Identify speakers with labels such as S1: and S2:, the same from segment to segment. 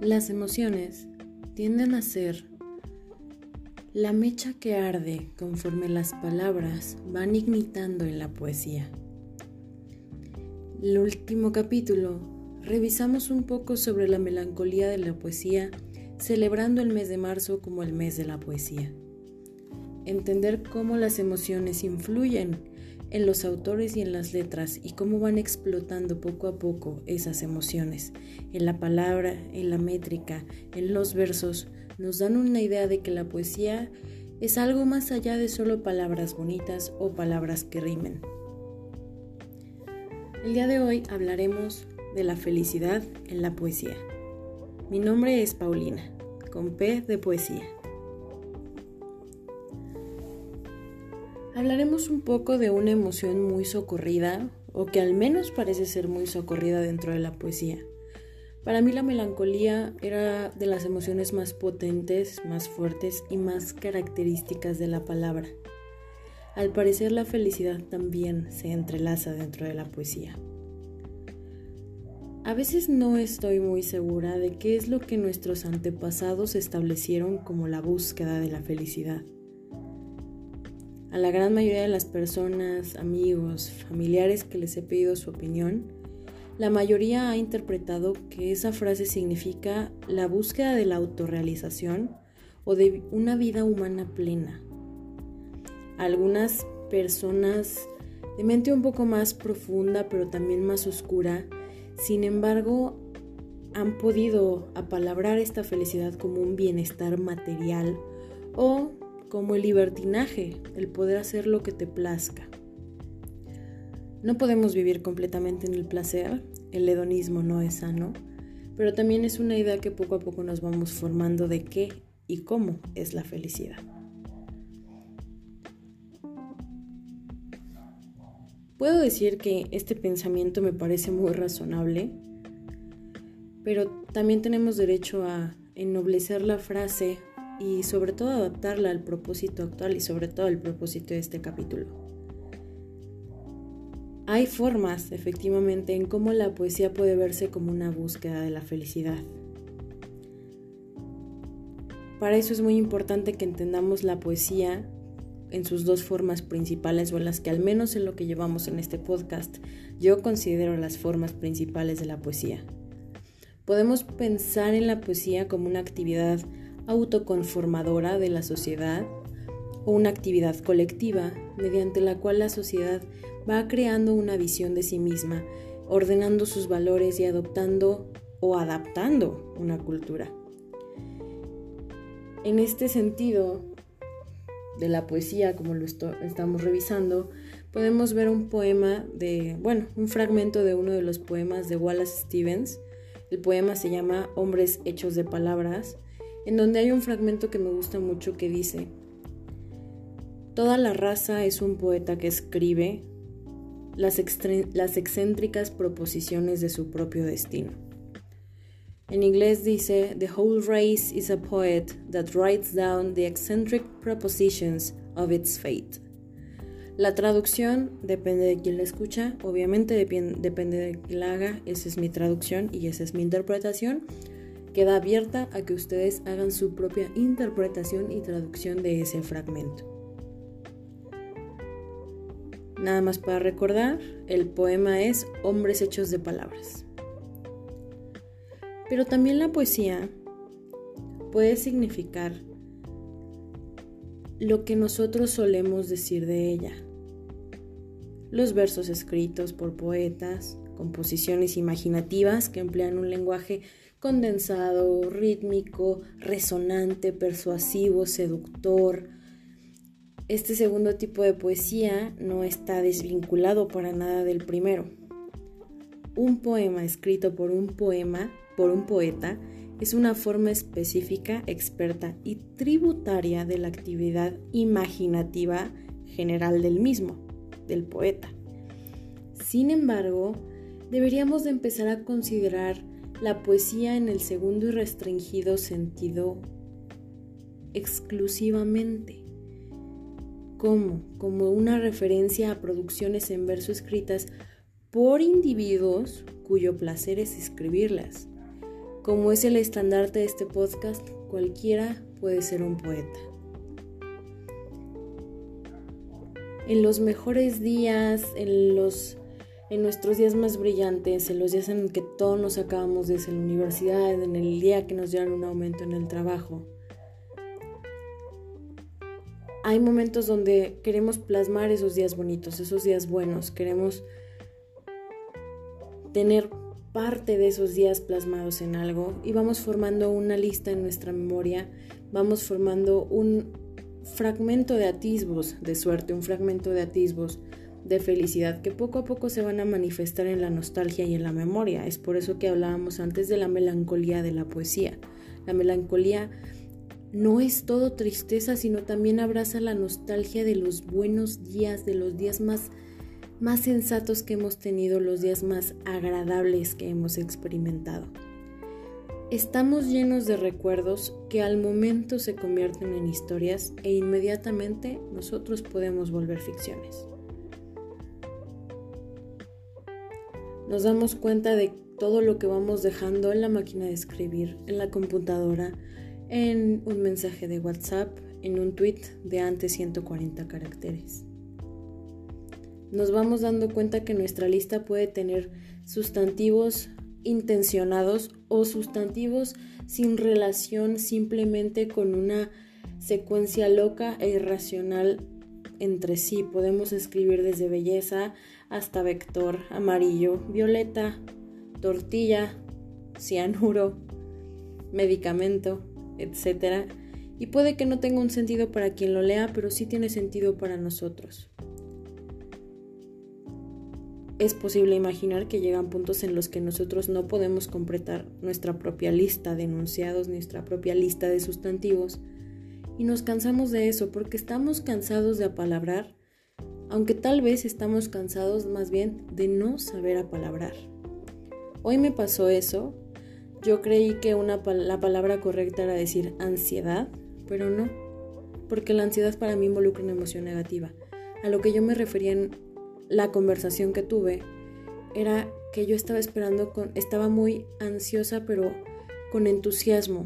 S1: Las emociones tienden a ser la mecha que arde conforme las palabras van ignitando en la poesía. El último capítulo revisamos un poco sobre la melancolía de la poesía, celebrando el mes de marzo como el mes de la poesía. Entender cómo las emociones influyen en los autores y en las letras y cómo van explotando poco a poco esas emociones. En la palabra, en la métrica, en los versos, nos dan una idea de que la poesía es algo más allá de solo palabras bonitas o palabras que rimen. El día de hoy hablaremos de la felicidad en la poesía. Mi nombre es Paulina, con P de poesía. Hablaremos un poco de una emoción muy socorrida, o que al menos parece ser muy socorrida dentro de la poesía. Para mí la melancolía era de las emociones más potentes, más fuertes y más características de la palabra. Al parecer la felicidad también se entrelaza dentro de la poesía. A veces no estoy muy segura de qué es lo que nuestros antepasados establecieron como la búsqueda de la felicidad. A la gran mayoría de las personas, amigos, familiares que les he pedido su opinión, la mayoría ha interpretado que esa frase significa la búsqueda de la autorrealización o de una vida humana plena. Algunas personas de mente un poco más profunda pero también más oscura, sin embargo, han podido apalabrar esta felicidad como un bienestar material o como el libertinaje, el poder hacer lo que te plazca. No podemos vivir completamente en el placer, el hedonismo no es sano, pero también es una idea que poco a poco nos vamos formando de qué y cómo es la felicidad. Puedo decir que este pensamiento me parece muy razonable, pero también tenemos derecho a ennoblecer la frase y sobre todo adaptarla al propósito actual y sobre todo al propósito de este capítulo. Hay formas, efectivamente, en cómo la poesía puede verse como una búsqueda de la felicidad. Para eso es muy importante que entendamos la poesía en sus dos formas principales o en las que al menos en lo que llevamos en este podcast yo considero las formas principales de la poesía. Podemos pensar en la poesía como una actividad autoconformadora de la sociedad o una actividad colectiva mediante la cual la sociedad va creando una visión de sí misma, ordenando sus valores y adoptando o adaptando una cultura. En este sentido de la poesía, como lo estamos revisando, podemos ver un poema de, bueno, un fragmento de uno de los poemas de Wallace Stevens. El poema se llama Hombres hechos de palabras en donde hay un fragmento que me gusta mucho que dice, Toda la raza es un poeta que escribe las, las excéntricas proposiciones de su propio destino. En inglés dice, The whole race is a poet that writes down the eccentric propositions of its fate. La traducción depende de quién la escucha, obviamente depende de quién la haga, esa es mi traducción y esa es mi interpretación, queda abierta a que ustedes hagan su propia interpretación y traducción de ese fragmento. Nada más para recordar, el poema es Hombres hechos de palabras. Pero también la poesía puede significar lo que nosotros solemos decir de ella. Los versos escritos por poetas, composiciones imaginativas que emplean un lenguaje condensado, rítmico, resonante, persuasivo, seductor. Este segundo tipo de poesía no está desvinculado para nada del primero. Un poema escrito por un poema, por un poeta, es una forma específica, experta y tributaria de la actividad imaginativa general del mismo, del poeta. Sin embargo, deberíamos de empezar a considerar la poesía en el segundo y restringido sentido exclusivamente. como Como una referencia a producciones en verso escritas por individuos cuyo placer es escribirlas. Como es el estandarte de este podcast, cualquiera puede ser un poeta. En los mejores días, en los en nuestros días más brillantes, en los días en que todos nos acabamos desde la universidad, en el día que nos dieron un aumento en el trabajo. Hay momentos donde queremos plasmar esos días bonitos, esos días buenos, queremos tener parte de esos días plasmados en algo y vamos formando una lista en nuestra memoria, vamos formando un fragmento de atisbos de suerte, un fragmento de atisbos de felicidad que poco a poco se van a manifestar en la nostalgia y en la memoria. Es por eso que hablábamos antes de la melancolía de la poesía. La melancolía no es todo tristeza, sino también abraza la nostalgia de los buenos días, de los días más, más sensatos que hemos tenido, los días más agradables que hemos experimentado. Estamos llenos de recuerdos que al momento se convierten en historias e inmediatamente nosotros podemos volver ficciones. Nos damos cuenta de todo lo que vamos dejando en la máquina de escribir, en la computadora, en un mensaje de WhatsApp, en un tweet de antes 140 caracteres. Nos vamos dando cuenta que nuestra lista puede tener sustantivos intencionados o sustantivos sin relación simplemente con una secuencia loca e irracional entre sí. Podemos escribir desde belleza hasta vector, amarillo, violeta, tortilla, cianuro, medicamento, etc. Y puede que no tenga un sentido para quien lo lea, pero sí tiene sentido para nosotros. Es posible imaginar que llegan puntos en los que nosotros no podemos completar nuestra propia lista de enunciados, nuestra propia lista de sustantivos, y nos cansamos de eso porque estamos cansados de apalabrar aunque tal vez estamos cansados más bien de no saber apalabrar. Hoy me pasó eso. Yo creí que la palabra correcta era decir ansiedad, pero no, porque la ansiedad para mí involucra una emoción negativa. A lo que yo me refería en la conversación que tuve era que yo estaba esperando, con, estaba muy ansiosa, pero con entusiasmo,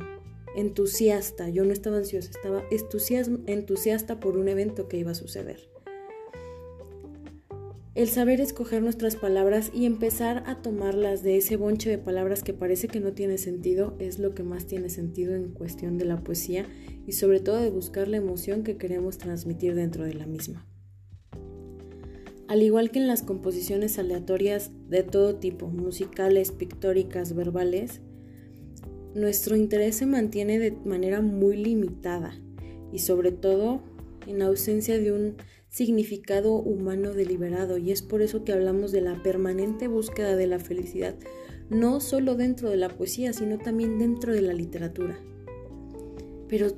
S1: entusiasta. Yo no estaba ansiosa, estaba entusiasta por un evento que iba a suceder. El saber escoger nuestras palabras y empezar a tomarlas de ese bonche de palabras que parece que no tiene sentido es lo que más tiene sentido en cuestión de la poesía y sobre todo de buscar la emoción que queremos transmitir dentro de la misma. Al igual que en las composiciones aleatorias de todo tipo, musicales, pictóricas, verbales, nuestro interés se mantiene de manera muy limitada y sobre todo en ausencia de un significado humano deliberado y es por eso que hablamos de la permanente búsqueda de la felicidad, no solo dentro de la poesía, sino también dentro de la literatura. Pero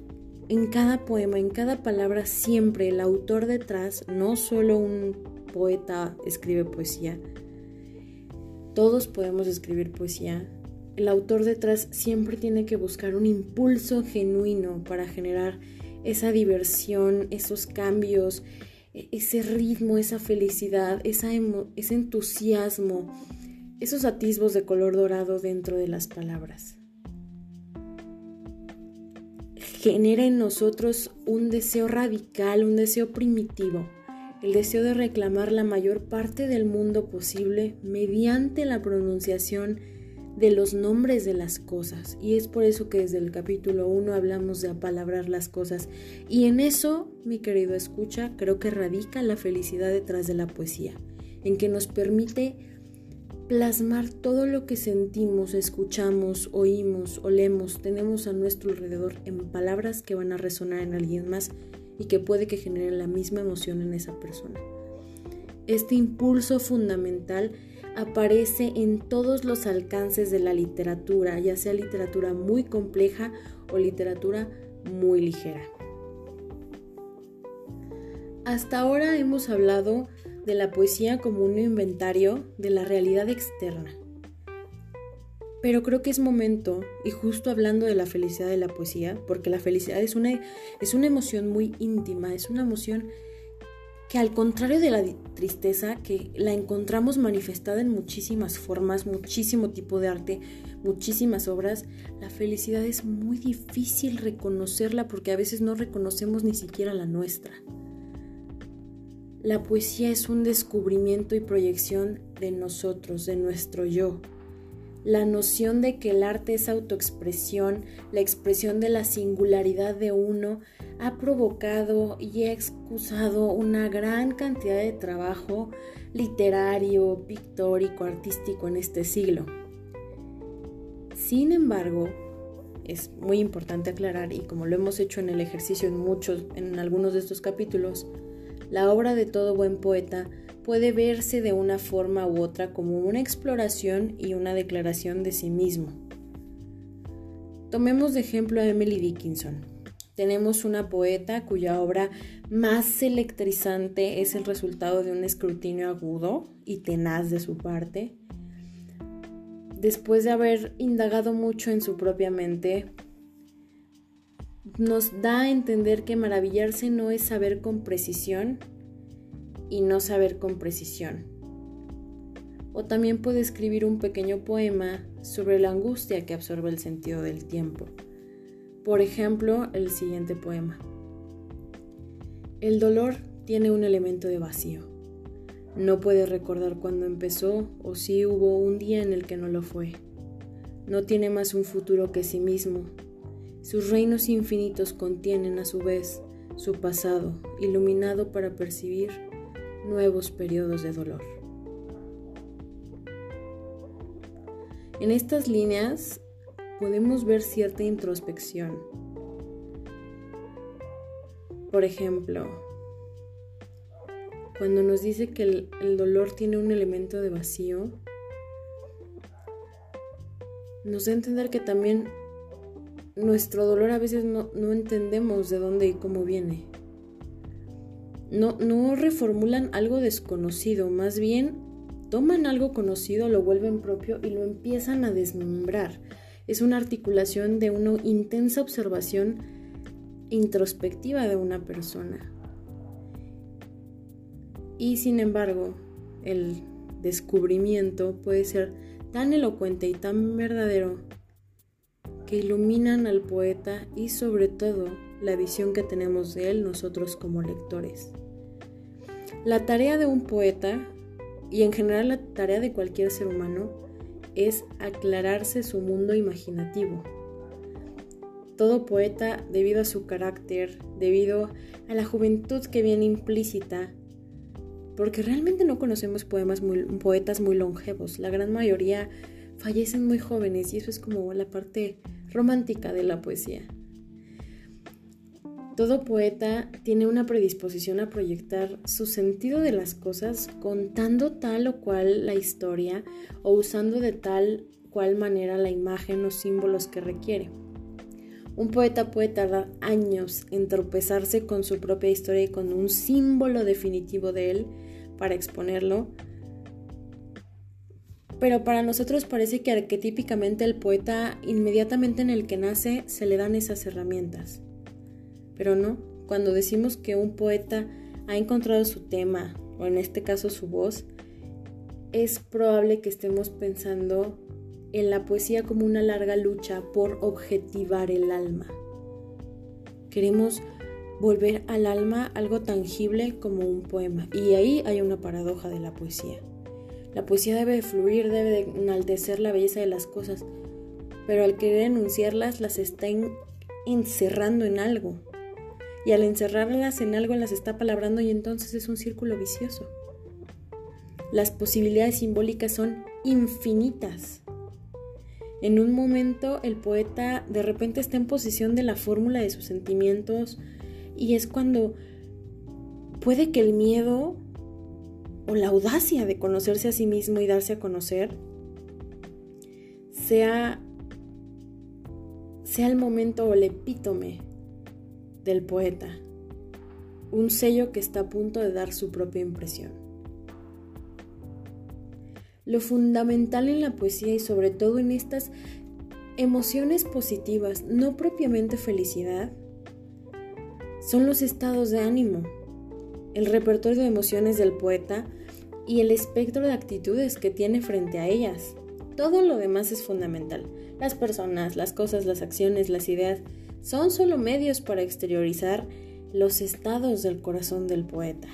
S1: en cada poema, en cada palabra, siempre el autor detrás, no solo un poeta escribe poesía, todos podemos escribir poesía. El autor detrás siempre tiene que buscar un impulso genuino para generar esa diversión, esos cambios, ese ritmo, esa felicidad, ese entusiasmo, esos atisbos de color dorado dentro de las palabras. Genera en nosotros un deseo radical, un deseo primitivo, el deseo de reclamar la mayor parte del mundo posible mediante la pronunciación de los nombres de las cosas. Y es por eso que desde el capítulo 1 hablamos de apalabrar las cosas. Y en eso, mi querido escucha, creo que radica la felicidad detrás de la poesía, en que nos permite plasmar todo lo que sentimos, escuchamos, oímos, olemos, tenemos a nuestro alrededor en palabras que van a resonar en alguien más y que puede que generen la misma emoción en esa persona. Este impulso fundamental aparece en todos los alcances de la literatura, ya sea literatura muy compleja o literatura muy ligera. Hasta ahora hemos hablado de la poesía como un inventario de la realidad externa. Pero creo que es momento, y justo hablando de la felicidad de la poesía, porque la felicidad es una, es una emoción muy íntima, es una emoción que al contrario de la tristeza que la encontramos manifestada en muchísimas formas, muchísimo tipo de arte, muchísimas obras, la felicidad es muy difícil reconocerla porque a veces no reconocemos ni siquiera la nuestra. La poesía es un descubrimiento y proyección de nosotros, de nuestro yo. La noción de que el arte es autoexpresión, la expresión de la singularidad de uno, ha provocado y ha excusado una gran cantidad de trabajo literario, pictórico, artístico en este siglo. Sin embargo, es muy importante aclarar, y como lo hemos hecho en el ejercicio en muchos, en algunos de estos capítulos, la obra de todo buen poeta puede verse de una forma u otra como una exploración y una declaración de sí mismo. Tomemos de ejemplo a Emily Dickinson. Tenemos una poeta cuya obra más electrizante es el resultado de un escrutinio agudo y tenaz de su parte. Después de haber indagado mucho en su propia mente, nos da a entender que maravillarse no es saber con precisión y no saber con precisión. O también puede escribir un pequeño poema sobre la angustia que absorbe el sentido del tiempo. Por ejemplo, el siguiente poema. El dolor tiene un elemento de vacío. No puede recordar cuándo empezó o si hubo un día en el que no lo fue. No tiene más un futuro que sí mismo sus reinos infinitos contienen a su vez su pasado, iluminado para percibir nuevos periodos de dolor. En estas líneas podemos ver cierta introspección. Por ejemplo, cuando nos dice que el, dolor tiene un elemento de vacío, nos da a entender que también nuestro dolor a veces no, entendemos de dónde y cómo viene. No, no reformulan algo desconocido, más bien toman algo conocido, lo vuelven propio y lo empiezan a desmembrar. Es una articulación de una intensa observación introspectiva de una persona. Y sin embargo, el descubrimiento puede ser tan elocuente y tan verdadero que iluminan al poeta y sobre todo la visión que tenemos de él nosotros como lectores. La tarea de un poeta, y en general la tarea de cualquier ser humano, es aclararse su mundo imaginativo. Todo poeta, debido a su carácter, debido a la juventud que viene implícita, porque realmente no conocemos poetas muy longevos, la gran mayoría fallecen muy jóvenes y eso es como la parte romántica de la poesía. Todo poeta tiene una predisposición a proyectar su sentido de las cosas contando tal o cual la historia o usando de tal cual manera la imagen o símbolos que requiere. Un poeta puede tardar años en tropezarse con su propia historia y con un símbolo definitivo de él para exponerlo, pero para nosotros parece que arquetípicamente el poeta, inmediatamente en el que nace, se le dan esas herramientas. Pero no, cuando decimos que un poeta ha encontrado su tema, o en este caso su voz, es probable que estemos pensando en la poesía como una larga lucha por objetivar el alma. Queremos volver al alma algo tangible como un poema, y ahí hay una paradoja de la poesía. La poesía debe de fluir, debe de enaltecer la belleza de las cosas, pero al querer enunciarlas las está encerrando en algo. Y al encerrarlas en algo las está palabrando y entonces es un círculo vicioso. Las posibilidades simbólicas son infinitas. En un momento el poeta de repente está en posición de la fórmula de sus sentimientos y es cuando puede que el miedo o la audacia de conocerse a sí mismo y darse a conocer sea, sea el momento o el epítome del poeta, un sello que está a punto de dar su propia impresión. Lo fundamental en la poesía y sobre todo en estas emociones positivas, no propiamente felicidad, son los estados de ánimo el repertorio de emociones del poeta y el espectro de actitudes que tiene frente a ellas. Todo lo demás es fundamental. Las personas, las cosas, las acciones, las ideas son solo medios para exteriorizar los estados del corazón del poeta.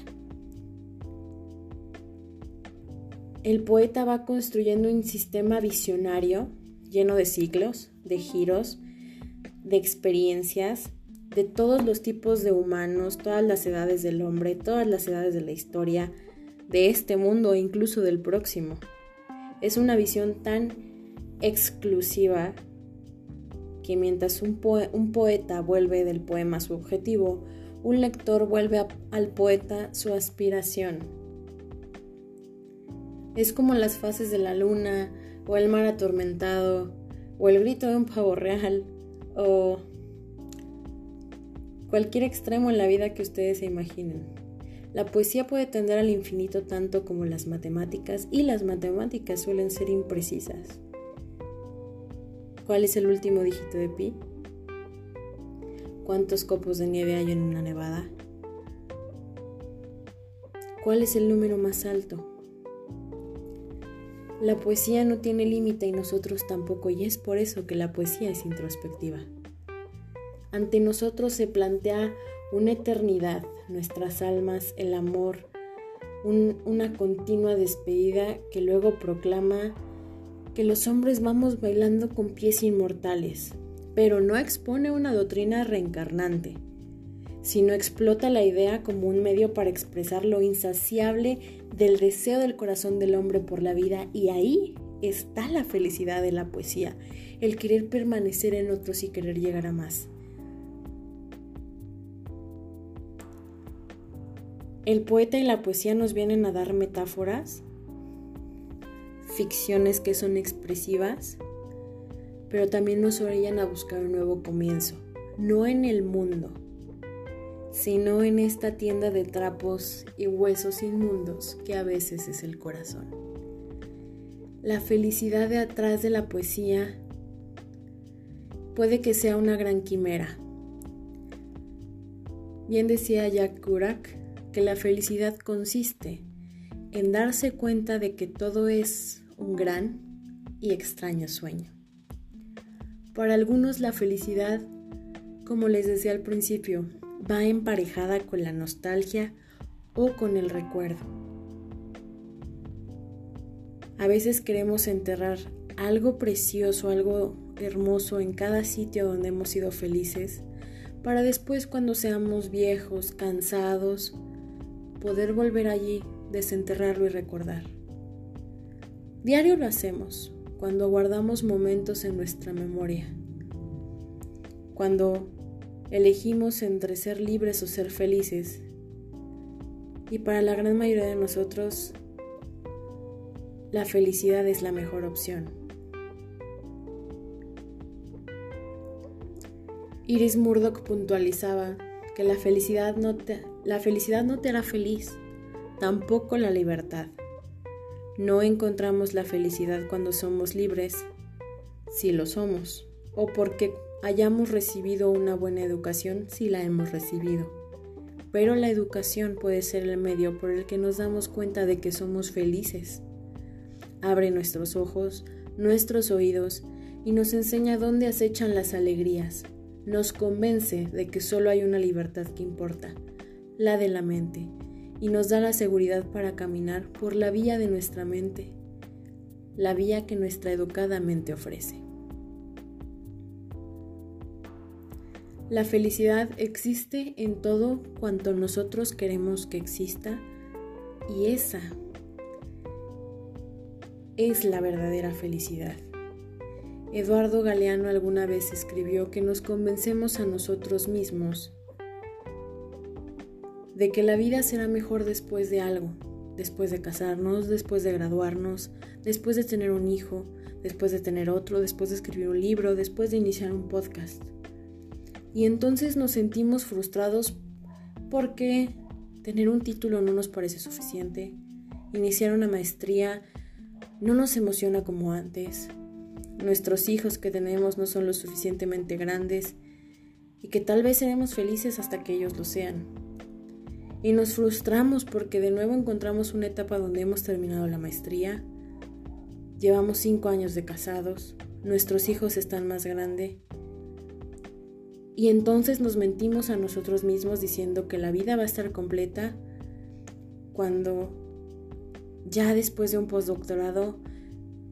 S1: El poeta va construyendo un sistema visionario lleno de ciclos, de giros, de experiencias, de todos los tipos de humanos, todas las edades del hombre, todas las edades de la historia, de este mundo e incluso del próximo. Es una visión tan exclusiva que mientras un, poeta vuelve del poema su objetivo, un lector vuelve al poeta su aspiración. Es como las fases de la luna, o el mar atormentado, o el grito de un pavo real, o cualquier extremo en la vida que ustedes se imaginen. La poesía puede tender al infinito tanto como las matemáticas y las matemáticas suelen ser imprecisas. ¿Cuál es el último dígito de pi? ¿Cuántos copos de nieve hay en una nevada? ¿Cuál es el número más alto? La poesía no tiene límite y nosotros tampoco, y es por eso que la poesía es introspectiva. Ante nosotros se plantea una eternidad, nuestras almas, el amor, una continua despedida que luego proclama que los hombres vamos bailando con pies inmortales, pero no expone una doctrina reencarnante, sino explota la idea como un medio para expresar lo insaciable del deseo del corazón del hombre por la vida y ahí está la felicidad de la poesía, el querer permanecer en otros y querer llegar a más. El poeta y la poesía nos vienen a dar metáforas, ficciones que son expresivas, pero también nos orillan a buscar un nuevo comienzo, no en el mundo, sino en esta tienda de trapos y huesos inmundos que a veces es el corazón. La felicidad de atrás de la poesía puede que sea una gran quimera. Bien decía Jack Kurak, que la felicidad consiste en darse cuenta de que todo es un gran y extraño sueño. Para algunos la felicidad, como les decía al principio, va emparejada con la nostalgia o con el recuerdo. A veces queremos enterrar algo precioso, algo hermoso en cada sitio donde hemos sido felices, para después cuando seamos viejos, cansados, poder volver allí, desenterrarlo y recordar. Diario lo hacemos cuando guardamos momentos en nuestra memoria, cuando elegimos entre ser libres o ser felices. Y para la gran mayoría de nosotros, la felicidad es la mejor opción. Iris Murdoch puntualizaba que la felicidad no te, la felicidad no te hará feliz, tampoco la libertad. No encontramos la felicidad cuando somos libres, si lo somos, o porque hayamos recibido una buena educación, si la hemos recibido. Pero la educación puede ser el medio por el que nos damos cuenta de que somos felices. Abre nuestros ojos, nuestros oídos y nos enseña dónde acechan las alegrías, nos convence de que solo hay una libertad que importa, la de la mente, y nos da la seguridad para caminar por la vía de nuestra mente, la vía que nuestra educada mente ofrece. La felicidad existe en todo cuanto nosotros queremos que exista y esa es la verdadera felicidad. Eduardo Galeano alguna vez escribió que nos convencemos a nosotros mismos de que la vida será mejor después de algo, después de casarnos, después de graduarnos, después de tener un hijo, después de tener otro, después de escribir un libro, después de iniciar un podcast. Y entonces nos sentimos frustrados porque tener un título no nos parece suficiente, iniciar una maestría no nos emociona como antes, nuestros hijos que tenemos no son lo suficientemente grandes y que tal vez seremos felices hasta que ellos lo sean. Y nos frustramos porque de nuevo encontramos una etapa donde hemos terminado la maestría, llevamos cinco años de casados, nuestros hijos están más grandes y entonces nos mentimos a nosotros mismos diciendo que la vida va a estar completa cuando ya después de un postdoctorado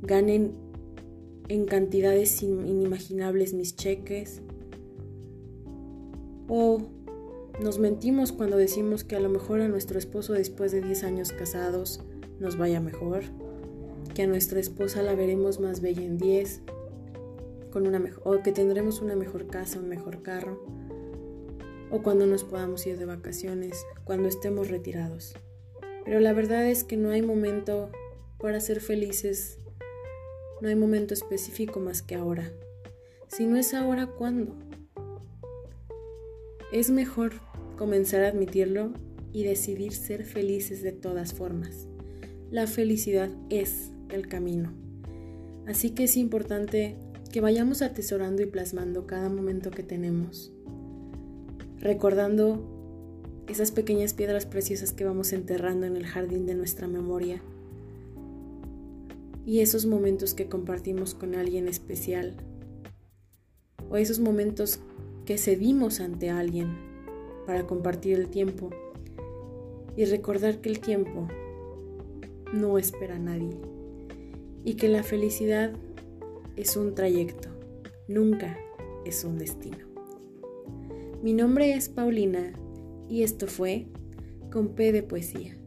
S1: ganen en cantidades inimaginables mis cheques. O nos mentimos cuando decimos que a lo mejor a nuestro esposo después de 10 años casados nos vaya mejor, que a nuestra esposa la veremos más bella en 10, con una o que tendremos una mejor casa, un mejor carro, o cuando nos podamos ir de vacaciones, cuando estemos retirados. Pero la verdad es que no hay momento para ser felices, no hay momento específico más que ahora. Si no es ahora, ¿cuándo? Es mejor comenzar a admitirlo y decidir ser felices de todas formas. La felicidad es el camino. Así que es importante que vayamos atesorando y plasmando cada momento que tenemos, recordando esas pequeñas piedras preciosas que vamos enterrando en el jardín de nuestra memoria y esos momentos que compartimos con alguien especial o esos momentos que cedimos ante alguien para compartir el tiempo y recordar que el tiempo no espera a nadie y que la felicidad es un trayecto, nunca es un destino. Mi nombre es Paulina y esto fue con P de Poesía.